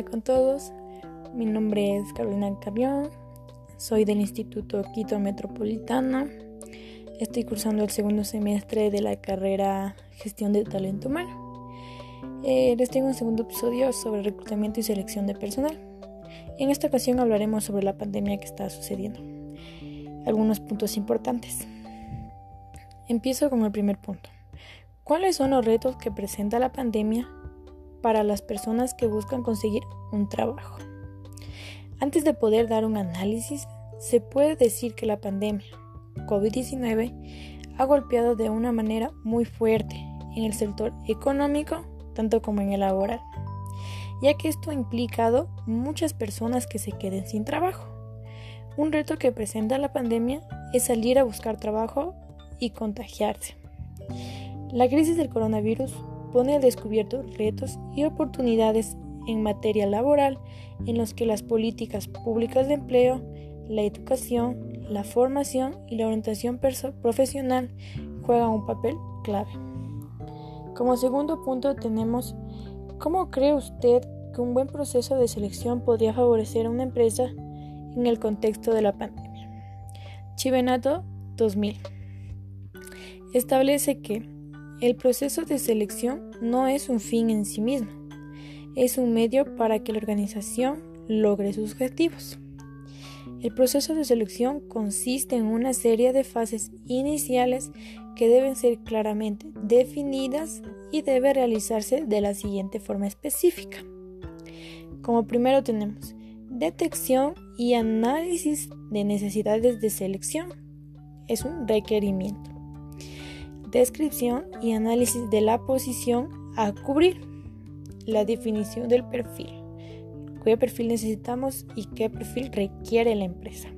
Hola con todos, mi nombre es Carolina Carrión, soy del Instituto Quito Metropolitana, estoy cursando el segundo semestre de la carrera Gestión de Talento Humano. Eh, les tengo un segundo episodio sobre reclutamiento y selección de personal. En esta ocasión hablaremos sobre la pandemia que está sucediendo. Algunos puntos importantes. Empiezo con el primer punto. ¿Cuáles son los retos que presenta la pandemia para las personas que buscan conseguir un trabajo. Antes de poder dar un análisis, se puede decir que la pandemia COVID-19 ha golpeado de una manera muy fuerte en el sector económico, tanto como en el laboral, ya que esto ha implicado muchas personas que se queden sin trabajo. Un reto que presenta la pandemia es salir a buscar trabajo y contagiarse. La crisis del coronavirus pone al descubierto retos y oportunidades en materia laboral en los que las políticas públicas de empleo, la educación, la formación y la orientación profesional juegan un papel clave. Como segundo punto tenemos ¿cómo cree usted que un buen proceso de selección podría favorecer a una empresa en el contexto de la pandemia? Chivenato 2000 establece que el proceso de selección no es un fin en sí mismo, es un medio para que la organización logre sus objetivos. El proceso de selección consiste en una serie de fases iniciales que deben ser claramente definidas y debe realizarse de la siguiente forma específica. Como primero tenemos detección y análisis de necesidades de selección. Es un requerimiento descripción y análisis de la posición a cubrir, la definición del perfil, qué perfil necesitamos y qué perfil requiere la empresa.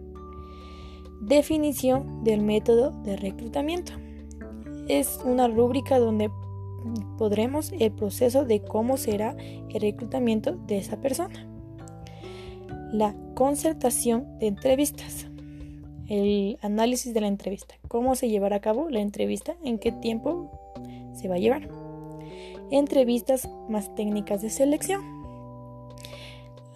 Definición del método de reclutamiento. Es una rúbrica donde podremos el proceso de cómo será el reclutamiento de esa persona. La concertación de entrevistas el análisis de la entrevista, cómo se llevará a cabo la entrevista, en qué tiempo se va a llevar. Entrevistas más técnicas de selección.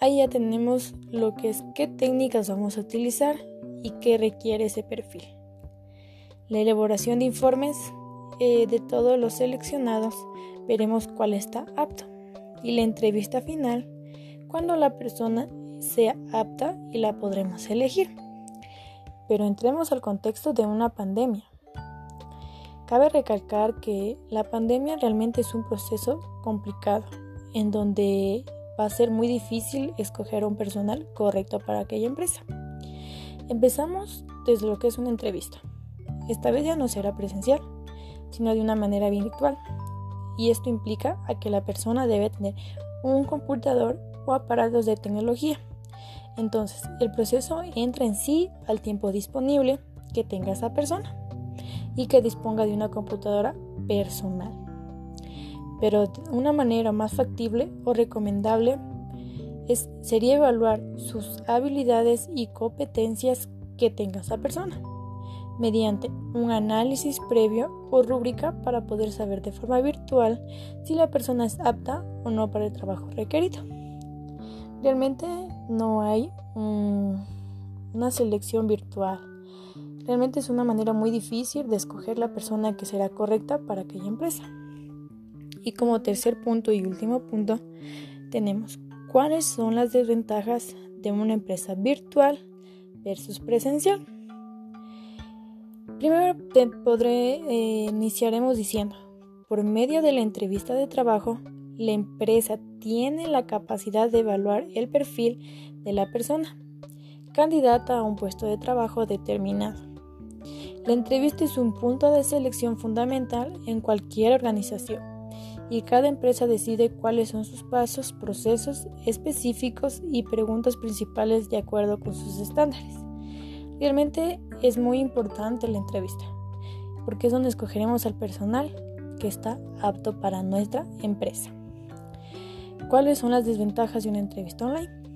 Ahí ya tenemos lo que es qué técnicas vamos a utilizar y qué requiere ese perfil. La elaboración de informes eh, de todos los seleccionados, veremos cuál está apto. Y la entrevista final, cuando la persona sea apta y la podremos elegir. Pero entremos al contexto de una pandemia. Cabe recalcar que la pandemia realmente es un proceso complicado, en donde va a ser muy difícil escoger un personal correcto para aquella empresa. Empezamos desde lo que es una entrevista. Esta vez ya no será presencial, sino de una manera virtual. Y esto implica a que la persona debe tener un computador o aparatos de tecnología entonces, el proceso entra en sí al tiempo disponible que tenga esa persona y que disponga de una computadora personal. Pero una manera más factible o recomendable es, sería evaluar sus habilidades y competencias que tenga esa persona mediante un análisis previo o rúbrica para poder saber de forma virtual si la persona es apta o no para el trabajo requerido. Realmente no hay una selección virtual. Realmente es una manera muy difícil de escoger la persona que será correcta para aquella empresa. Y como tercer punto y último punto, tenemos cuáles son las desventajas de una empresa virtual versus presencial. Primero podré, eh, iniciaremos diciendo, por medio de la entrevista de trabajo, la empresa tiene la capacidad de evaluar el perfil de la persona candidata a un puesto de trabajo determinado. La entrevista es un punto de selección fundamental en cualquier organización y cada empresa decide cuáles son sus pasos, procesos específicos y preguntas principales de acuerdo con sus estándares. Realmente es muy importante la entrevista porque es donde escogeremos al personal que está apto para nuestra empresa. ¿Cuáles son las desventajas de una entrevista online?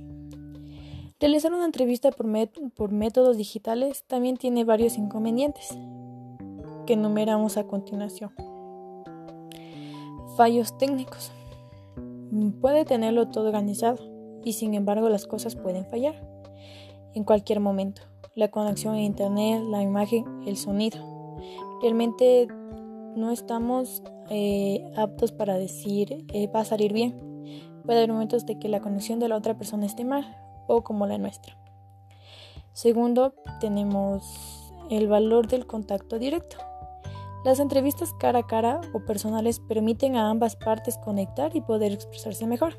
Realizar una entrevista por, métodos digitales también tiene varios inconvenientes que enumeramos a continuación. Fallos técnicos. Puede tenerlo todo organizado y sin embargo las cosas pueden fallar en cualquier momento. La conexión a internet, la imagen, el sonido. Realmente no estamos eh, aptos para decir eh, va a salir bien. Puede haber momentos de que la conexión de la otra persona esté mal o como la nuestra. Segundo, tenemos el valor del contacto directo. Las entrevistas cara a cara o personales permiten a ambas partes conectar y poder expresarse mejor.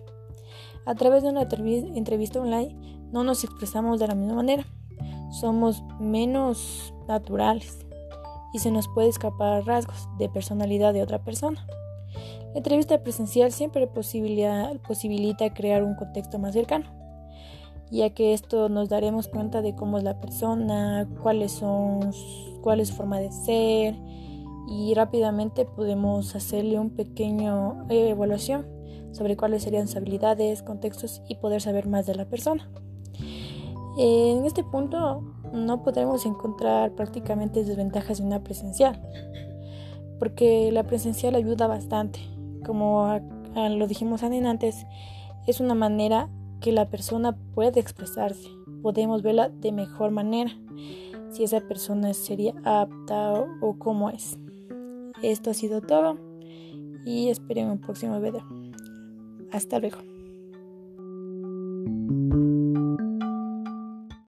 A través de una entrevista online no nos expresamos de la misma manera. Somos menos naturales y se nos puede escapar rasgos de personalidad de otra persona. La entrevista presencial siempre posibilita crear un contexto más cercano, ya que esto nos daremos cuenta de cómo es la persona, cuáles son, cuál es su forma de ser y rápidamente podemos hacerle un pequeño eh, evaluación sobre cuáles serían sus habilidades, contextos y poder saber más de la persona. En este punto no podremos encontrar prácticamente desventajas de una presencial, porque la presencial ayuda bastante. Como lo dijimos antes, es una manera que la persona puede expresarse. Podemos verla de mejor manera, si esa persona sería apta o, cómo es. Esto ha sido todo y espero en un próximo video. Hasta luego.